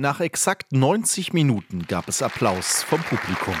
Nach exakt 90 Minuten gab es Applaus vom Publikum.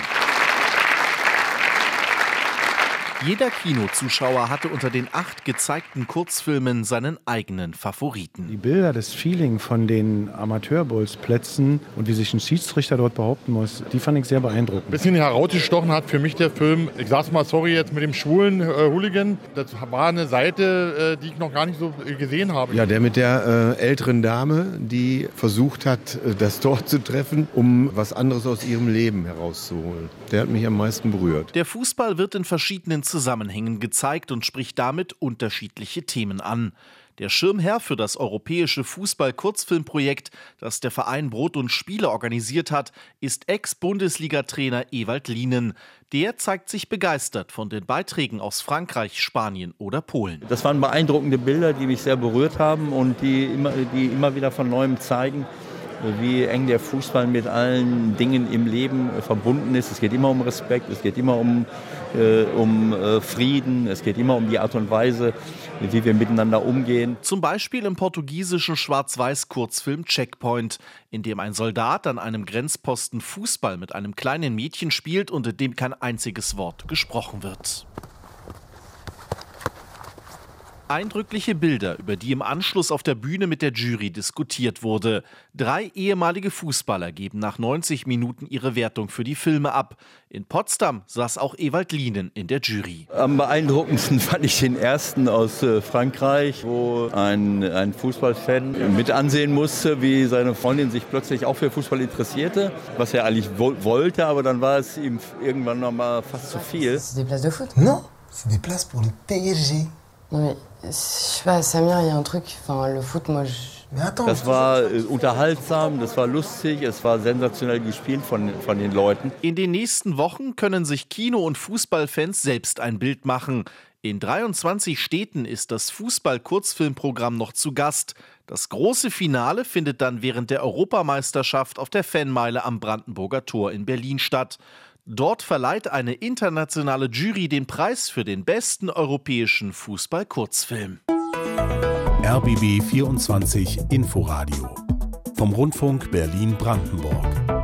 Jeder Kinozuschauer hatte unter den acht gezeigten Kurzfilmen seinen eigenen Favoriten. Die Bilder, das Feeling von den Amateurbowlsplätzen und wie sich ein Schiedsrichter dort behaupten muss, die fand ich sehr beeindruckend. Ein bisschen herausgestochen hat für mich der Film, ich sag's mal sorry jetzt mit dem schwulen äh, Hooligan, das war eine Seite, äh, die ich noch gar nicht so äh, gesehen habe. Ja, der mit der äh, älteren Dame, die versucht hat, äh, das Tor zu treffen, um was anderes aus ihrem Leben herauszuholen. Der hat mich am meisten berührt. Der Fußball wird in verschiedenen Zusammenhängen gezeigt und spricht damit unterschiedliche Themen an. Der Schirmherr für das europäische Fußball-Kurzfilmprojekt, das der Verein Brot und Spiele organisiert hat, ist Ex-Bundesliga-Trainer Ewald Lienen. Der zeigt sich begeistert von den Beiträgen aus Frankreich, Spanien oder Polen. Das waren beeindruckende Bilder, die mich sehr berührt haben und die immer, die immer wieder von neuem zeigen, wie eng der Fußball mit allen Dingen im Leben äh, verbunden ist. Es geht immer um Respekt, es geht immer um, äh, um äh, Frieden, es geht immer um die Art und Weise, wie wir miteinander umgehen. Zum Beispiel im portugiesischen Schwarz-Weiß-Kurzfilm Checkpoint, in dem ein Soldat an einem Grenzposten Fußball mit einem kleinen Mädchen spielt und in dem kein einziges Wort gesprochen wird. Eindrückliche Bilder, über die im Anschluss auf der Bühne mit der Jury diskutiert wurde. Drei ehemalige Fußballer geben nach 90 Minuten ihre Wertung für die Filme ab. In Potsdam saß auch Ewald Lienen in der Jury. Am beeindruckendsten fand ich den ersten aus äh, Frankreich, wo ein, ein Fußballfan mit ansehen musste, wie seine Freundin sich plötzlich auch für Fußball interessierte, was er eigentlich wo wollte, aber dann war es ihm irgendwann noch mal fast zu viel. C'est des places de foot Non, c'est des places pour le PSG. Non mais, je sais pas, Samir, il y a un truc, enfin le foot, moi je... Mais attends, Das war äh, unterhaltsam, das war lustig, es war sensationell gespielt von, von den Leuten. In den nächsten Wochen können sich Kino- und Fußballfans selbst ein Bild machen. In 23 Städten ist das Fußball-Kurzfilmprogramm noch zu Gast. Das große Finale findet dann während der Europameisterschaft auf der Fanmeile am Brandenburger Tor in Berlin statt. Dort verleiht eine internationale Jury den Preis für den besten europäischen Fußball-Kurzfilm. RBB 24 Inforadio vom Rundfunk Berlin-Brandenburg.